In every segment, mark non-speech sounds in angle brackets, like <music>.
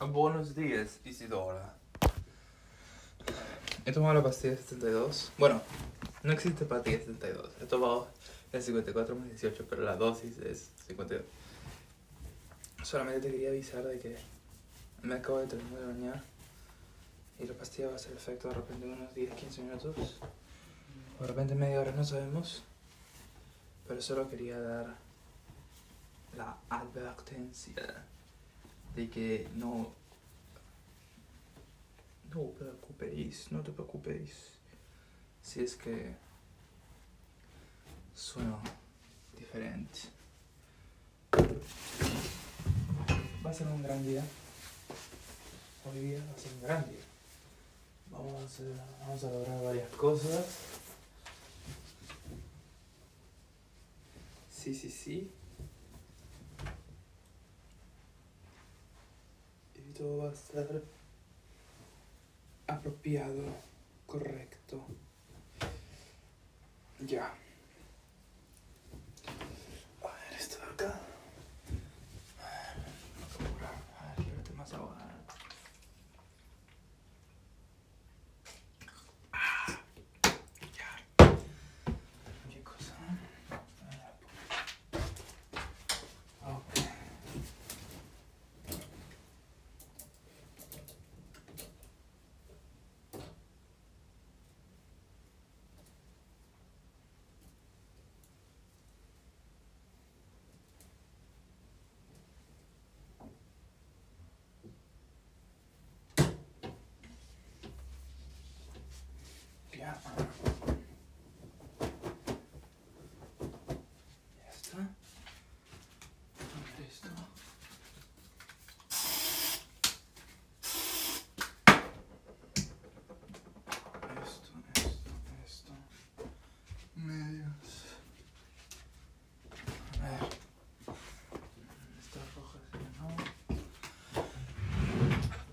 Buenos días, Isidora. He tomado la pastilla 72. Bueno, no existe pastilla 72. He tomado el 54 más 18, pero la dosis es 52. Solamente te quería avisar de que me acabo de terminar de bañar y la pastilla va a hacer efecto de repente en unos 10-15 minutos. O de repente media hora, no sabemos. Pero solo quería dar la advertencia de que no no preocupéis, no te preocupéis si es que sueno diferente. Va a ser un gran día. Hoy día va a ser un gran día. Vamos a, vamos a lograr varias cosas. Sí, sí, sí. Todo va a estar apropiado, correcto. Ya. A ver, esto de acá. A ver, a ver, llévate más agua. Ah, ya. ¿Qué cosa? Ok. Ya. Ya está. A ver esto. Esto, esto, esto. Medios. A ver. Estas rojas ya no.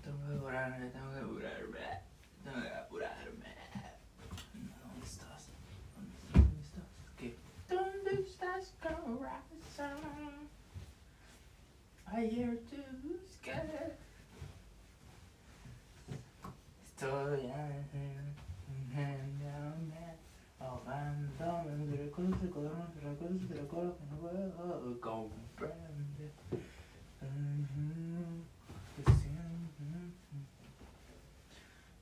Tengo que apurarme, tengo que apurarme. Tengo que apurarme. ¿Dónde estás? ¿Dónde estás? ¿Qué? ¿Dónde estás, corazón? Ayer te busqué. Estoy ahogándome, ahogándome entre recuerdos, recuerdos, recuerdos, recuerdos que no puedo comprender. Ujú, que siempre-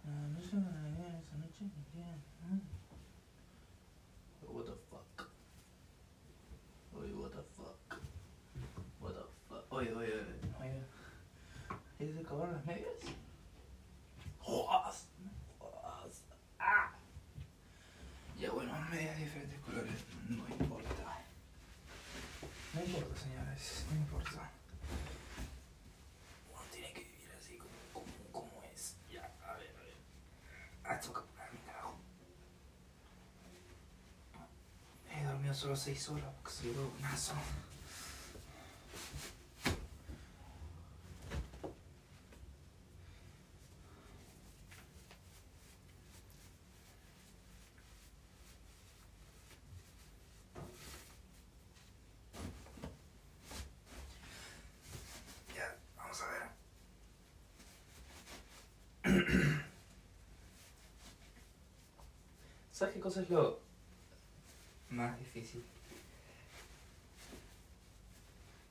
Ah, no sé nada de esa noche ni qué, ¿no? What the fuck? Oye, what the fuck? What the fuck? Oye, oye, oye, oye. ¿Ya se acabaron las medias? ¡Jodas! ¡Jodas! ¡Ah! Ya bueno, medias de diferentes colores, no importa. No importa, señores, no importa. Uno tiene que vivir así como, como, como es. Ya, a ver, a ver. Ah, tengo que apurarme, carajo. He dormido solo 6 horas porque soy buenazo. Ya, vamos a ver. ¿Sabes qué cosa es lo más difícil?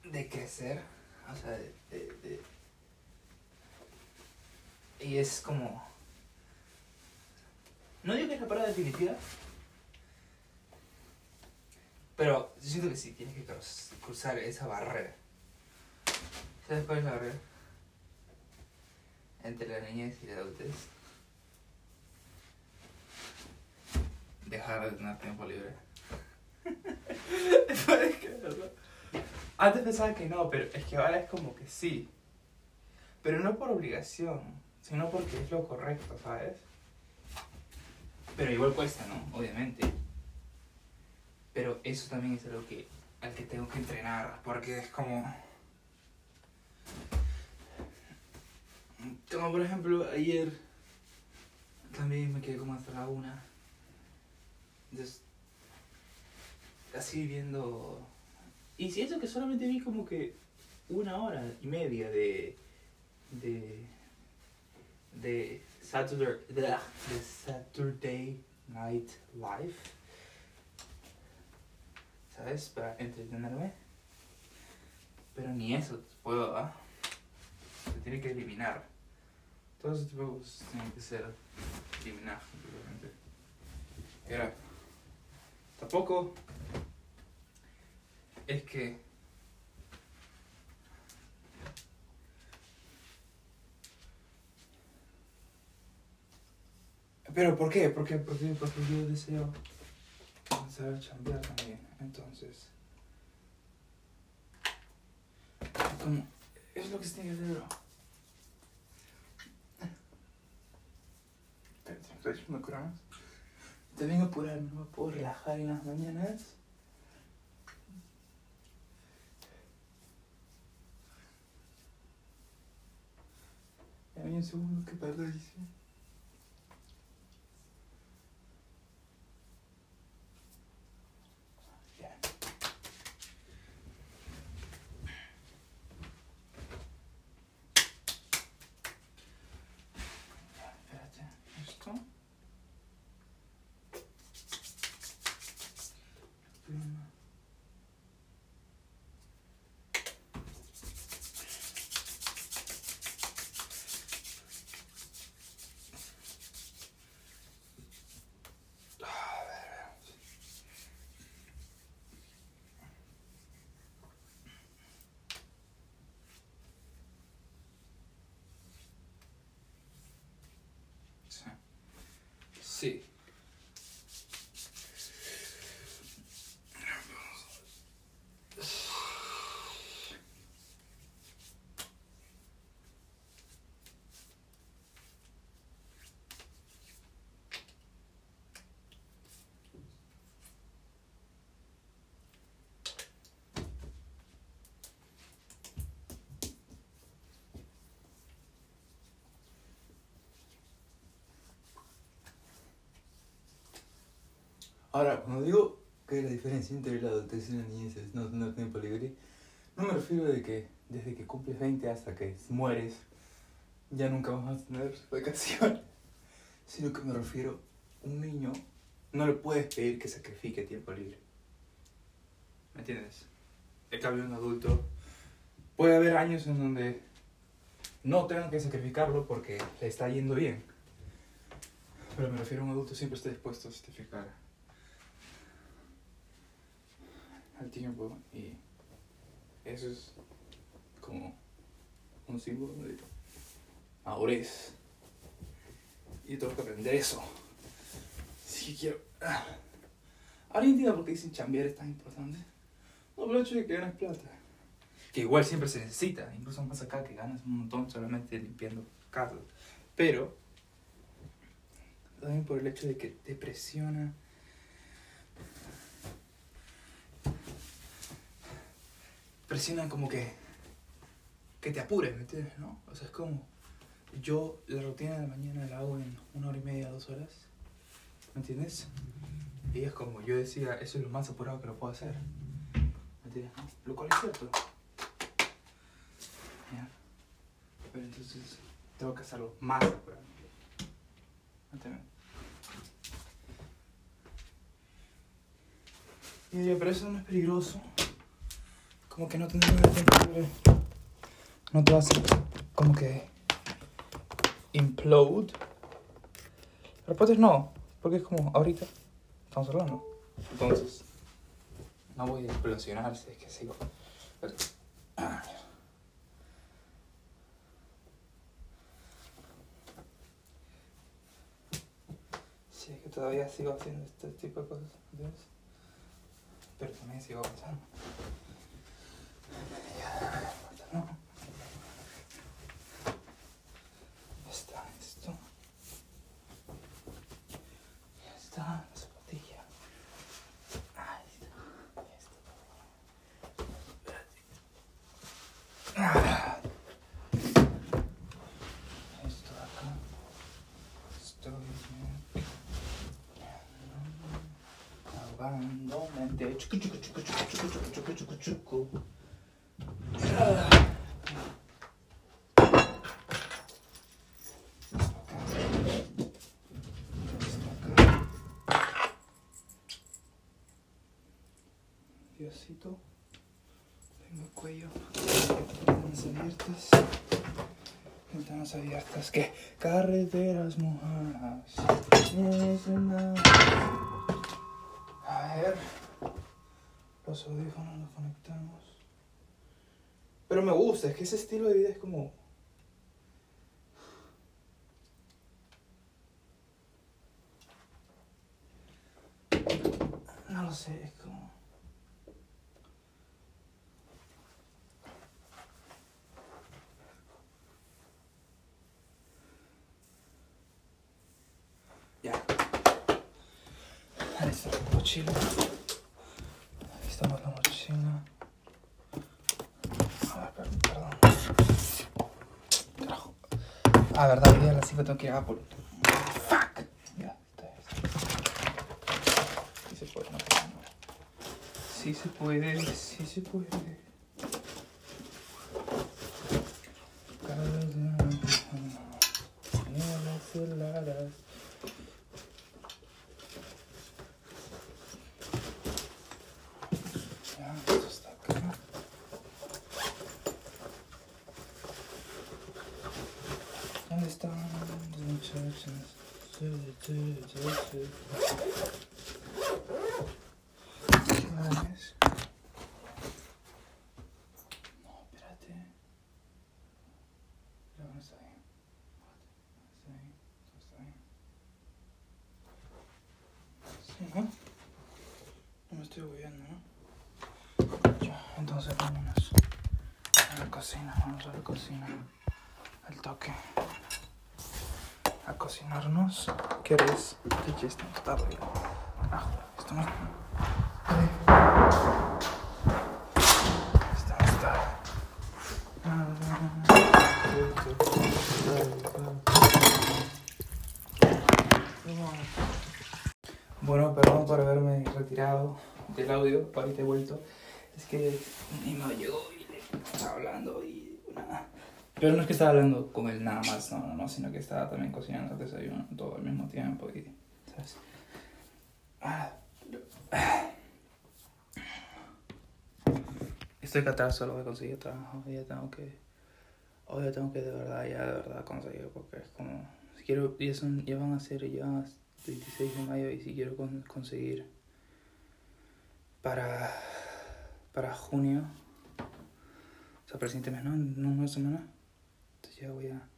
De crecer, o sea, de, Y es como... No digo que es la palabra definitiva, pero yo siento que sí, tienes que cruz- cruzar esa barrera. ¿Sabes cuál es la barrera? Entre la niñez y la adultez. Dejar de tener tiempo libre. <laughs> Antes pensaba que no, pero es que ahora es como que sí. Pero no por obligación, sino porque es lo correcto, ¿sabes? Pero igual cuesta, ¿no? Obviamente. Pero eso también es algo que, al que tengo que entrenar, porque es como... Como por ejemplo, ayer también me quedé como hasta la una. Entonces, así viendo... Y siento que solamente vi como que una hora y media de, de, de Saturday, de, Saturday Night Live, ¿sabes? Para entretenerme. Pero ni eso puedo, ¿ah? Se tiene que eliminar. Todos esos cosas tienen que ser eliminados completamente. Era. Tampoco es que Pero ¿por qué? Porque, porque, porque yo deseo comenzar a chambear también. Entonces, como, es lo que se tiene que hacer. Estoy echando cromas. Te vengo a apurar, no me puedo relajar en las mañanas. Dame un segundo que paralice. Sí. Ahora, cuando digo que la diferencia entre la adultez y la niñez es no tener tiempo libre, no me refiero de que desde que cumples 20 hasta que mueres, ya nunca vas a tener <laughs> vacaciones, sino que me refiero un niño no le puedes pedir que sacrifique tiempo libre. ¿Me entiendes? En cambio, un adulto puede haber años en donde no tengan que sacrificarlo porque le está yendo bien. Pero me refiero a un adulto siempre esté dispuesto a sacrificar al tiempo y eso es como un símbolo de madurez y tengo que aprender eso. Si quiero ah. ¿alguien entiende por qué dicen chambear es tan importante? no pero el hecho de que ganas plata. Que igual siempre se necesita. Incluso más acá que ganas un montón solamente limpiando casas pero también por el hecho de que te presiona presionan como que que te apures, ¿me entiendes? O sea, es como yo la rutina de la mañana la hago en una hora y media, dos horas, ¿me entiendes? Y es como yo decía, eso es lo más apurado que lo puedo hacer, ¿me entiendes? Lo cual es cierto. Pero entonces tengo que hacerlo más apurado, ¿me entiendes? Y diría, pero eso no es peligroso. Como que no tener tiempo libre no te hacer como que implode. La respuesta es no, porque es como ahorita estamos hablando. Entonces, no voy a explosionar si es que sigo. Ah, mierda. Si es que todavía sigo haciendo este tipo de cosas. Pero también sigo pensando. 반동맨데 축구축구축구축구축구축구축구 Diosito. Ventanas abiertas. ¿Qué? Carreteras mojadas. Es A ver. Los audífonos los conectamos. Pero me gusta, es que ese estilo de vida es como. No lo sé, es. Ya. Ahí está la mochila. Estamos la mochila. A ver, per- perdón. Carajo. Ah, verdad, hoy día a las 5 tengo que ir a Apple. Fuck. Ya, está Sí se puede, no nada. Sí se puede, sí se puede. No, espérate. Pero no está bien. No está bien. No. Sí, ¿no? No me estoy moviendo, ¿no? Entonces vámonos a la cocina. Vamos a la cocina. Al toque. Cocinarnos. ¿Qué eres? Ah, esto no. Ay. Esto no está. Bueno, perdón por haberme retirado del audio, ahorita he vuelto. Es que mi mamá llegó y le estaba hablando y. Pero no es que estaba hablando con él nada más, no, no, no, sino que estaba también cocinando el desayuno todo al mismo tiempo y. Ah, pero- Estoy catado, solo voy a conseguir trabajo. Ya tengo que. Hoy tengo que de verdad, ya de verdad conseguir. Porque es como. Si quiero. Ya, son, ya van a ser ya 26 de mayo. Y si quiero con- conseguir. Para. Para junio. O sea, para ¿no? En una semana. Entonces ya voy a.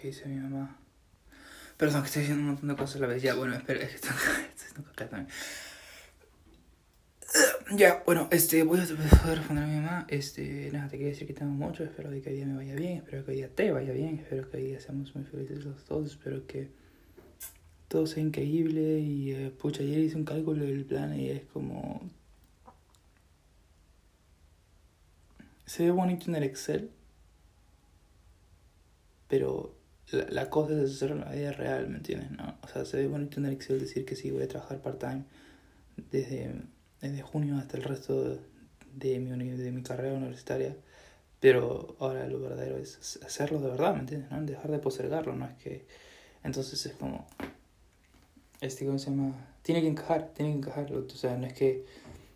Qué dice mi mamá. Perdón, que estoy diciendo un montón de cosas a la vez. Ya, bueno, espera, <laughs> es que estoy haciendo caca también. Ya, bueno, este, voy a, a responder a mi mamá. Este, nada, te quería decir que te amo mucho. Espero que hoy día me vaya bien. Espero que hoy día te vaya bien. Espero que hoy día seamos muy felices los dos. Espero que todo sea increíble. Y, eh, pucha, ayer hice un cálculo del plan y es como. Se ve bonito en el Excel. Pero la, la cosa es hacerlo en la vida real, ¿me entiendes? ¿no? O sea, se ve bonito en el Excel decir que sí, voy a trabajar part-time desde, desde junio hasta el resto de, mi, de mi carrera universitaria. Pero ahora lo verdadero es hacerlo de verdad, ¿me entiendes? ¿no? Dejar de postergarlo, no es que... Entonces es como... Este, ¿cómo se llama? Tiene que encajar, tiene que encajar. O sea, no es que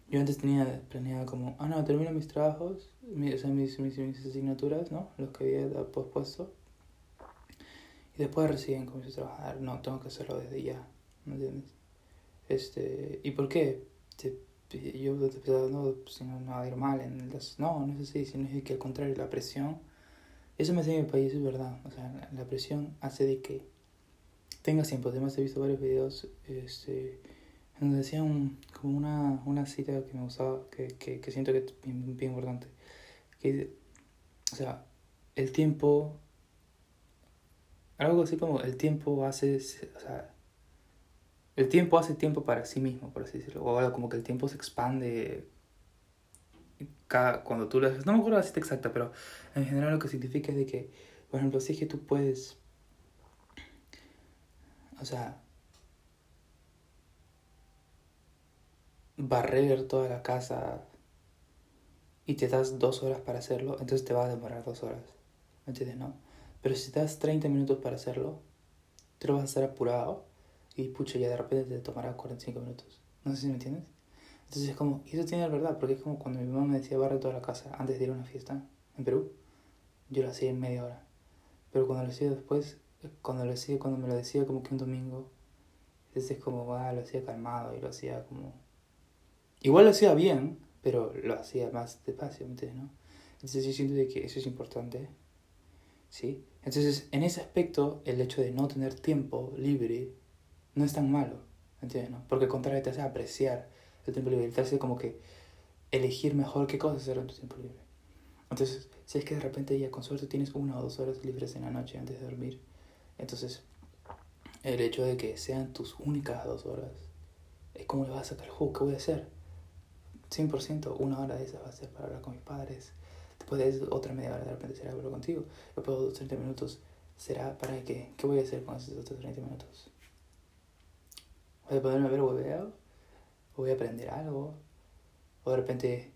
yo antes tenía planeado como, ah, no, termino mis trabajos, mis, o sea, mis, mis, mis asignaturas, ¿no? Los que había pospuesto. Y después recién comienzo a trabajar. No, tengo que hacerlo desde ya, ¿me entiendes? Este, ¿Y por qué? yo pensaba, no, pues, no, no va a ir mal en las... No, no es así, sino es que al contrario, la presión... Eso me hace en mi país, es verdad. O sea, la, presión hace de que tengas tiempo. Además he visto varios videos este, donde decían como una, una cita que me gustaba, que, que, que siento que es bien, bien importante. Que, o sea, el tiempo... Algo así como el tiempo hace... O sea, el tiempo hace tiempo para sí mismo, por así decirlo. O como que el tiempo se expande cada, cuando tú lo haces. No me acuerdo la cita exacta, pero en general lo que significa es de que, por ejemplo, si es que tú puedes. O sea. barrer toda la casa y te das dos horas para hacerlo, entonces te va a demorar dos horas. ¿Me entiendes? No. Pero si te das 30 minutos para hacerlo, te lo vas a hacer apurado y pucha, ya de repente te tomará 45 minutos. No sé si me entiendes. Entonces es como, y eso tiene la verdad, porque es como cuando mi mamá me decía barre toda la casa antes de ir a una fiesta en Perú, yo lo hacía en media hora. Pero cuando lo hacía después, cuando lo hacía, cuando me lo decía como que un domingo, entonces es como, ah, lo hacía calmado y lo hacía como... Igual lo hacía bien, pero lo hacía más despacio, ¿me entiendes? No? Entonces yo siento de que eso es importante, ¿sí? Entonces, en ese aspecto, el hecho de no tener tiempo libre no es tan malo, ¿entiendes? No? Porque al contrario te hace apreciar el tiempo libre, te hace como que elegir mejor qué cosas hacer en tu tiempo libre. Entonces, si es que de repente ya con suerte tienes una o dos horas libres en la noche antes de dormir, entonces el hecho de que sean tus únicas dos horas es como le vas a sacar el juego, ¿qué voy a hacer? 100%, una hora de esas va a ser para hablar con mis padres. Después de otra media hora de repente será hablar contigo. Después de 30 minutos será para qué. ¿Qué voy a hacer con esos otros 30 minutos? voy a ponerme a ver video, o voy a aprender algo, o de repente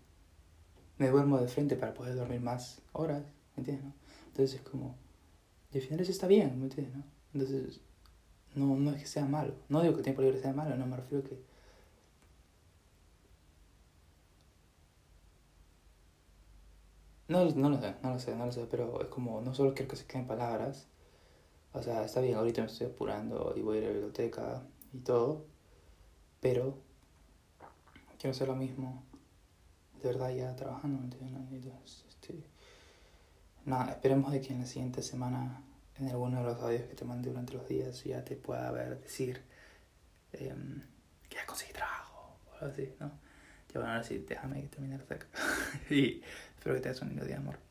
me duermo de frente para poder dormir más horas, ¿me entiendes? No? Entonces es como, y al final eso está bien, ¿me entiendes? No? Entonces, no, no es que sea malo, no digo que el tiempo libre sea malo, no me refiero a que... No, no lo sé, no lo sé, no lo sé, pero es como, no solo quiero que se queden palabras, o sea, está bien, ahorita me estoy apurando y voy a ir a la biblioteca, y todo, pero quiero hacer lo mismo de verdad ya trabajando, Entonces, este, nada, esperemos de que en la siguiente semana, en alguno de los audios que te mande durante los días, ya te pueda ver decir em, que ya conseguí trabajo o algo así, ¿no? Ya bueno, ahora sí, déjame terminar hasta acá. <laughs> y espero que tengas un lindo día, amor.